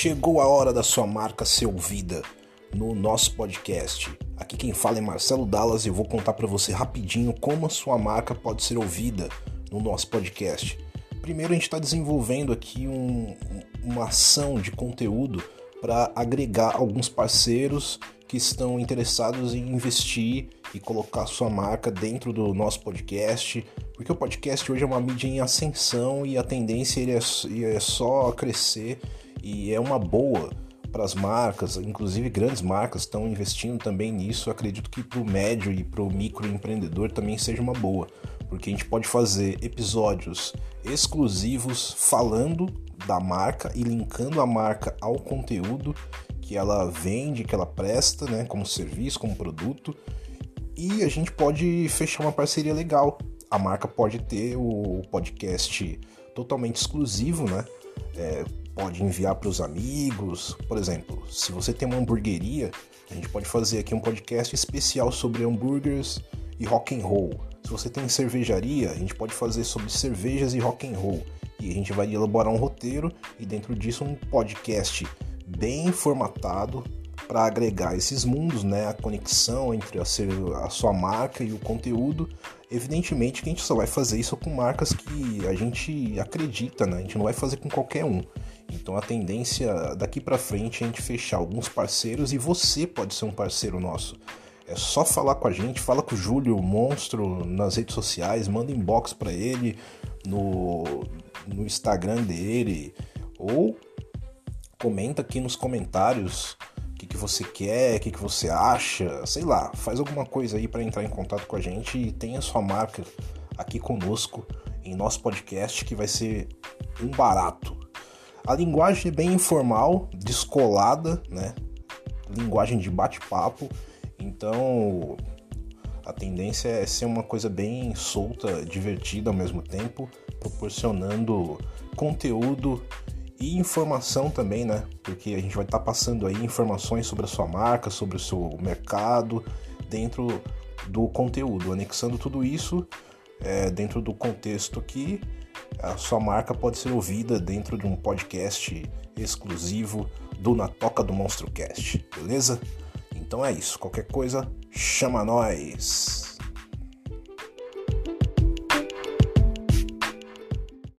Chegou a hora da sua marca ser ouvida no nosso podcast. Aqui quem fala é Marcelo Dallas e eu vou contar para você rapidinho como a sua marca pode ser ouvida no nosso podcast. Primeiro, a gente está desenvolvendo aqui um, uma ação de conteúdo para agregar alguns parceiros que estão interessados em investir e colocar sua marca dentro do nosso podcast, porque o podcast hoje é uma mídia em ascensão e a tendência ele é, é só crescer e é uma boa para as marcas, inclusive grandes marcas estão investindo também nisso. acredito que para o médio e para o microempreendedor também seja uma boa, porque a gente pode fazer episódios exclusivos falando da marca e linkando a marca ao conteúdo que ela vende, que ela presta, né, como serviço, como produto. E a gente pode fechar uma parceria legal. A marca pode ter o podcast totalmente exclusivo, né? É, pode enviar para os amigos. Por exemplo, se você tem uma hamburgueria, a gente pode fazer aqui um podcast especial sobre hambúrgueres e rock and roll. Se você tem cervejaria, a gente pode fazer sobre cervejas e rock and roll. E a gente vai elaborar um roteiro e dentro disso um podcast bem formatado para agregar esses mundos, né, a conexão entre a, a sua marca e o conteúdo. Evidentemente que a gente só vai fazer isso com marcas que a gente acredita, né? A gente não vai fazer com qualquer um. Então a tendência daqui para frente é a gente fechar alguns parceiros e você pode ser um parceiro nosso. É só falar com a gente, fala com o Júlio Monstro nas redes sociais, manda inbox para ele no, no Instagram dele ou comenta aqui nos comentários o que, que você quer, o que, que você acha, sei lá, faz alguma coisa aí para entrar em contato com a gente e tenha sua marca aqui conosco em nosso podcast que vai ser um barato. A linguagem é bem informal, descolada, né? Linguagem de bate-papo. Então, a tendência é ser uma coisa bem solta, divertida ao mesmo tempo, proporcionando conteúdo e informação também, né? Porque a gente vai estar tá passando aí informações sobre a sua marca, sobre o seu mercado, dentro do conteúdo, anexando tudo isso é, dentro do contexto aqui a sua marca pode ser ouvida dentro de um podcast exclusivo do Na Toca do Monstro Cast, beleza? Então é isso, qualquer coisa, chama nós!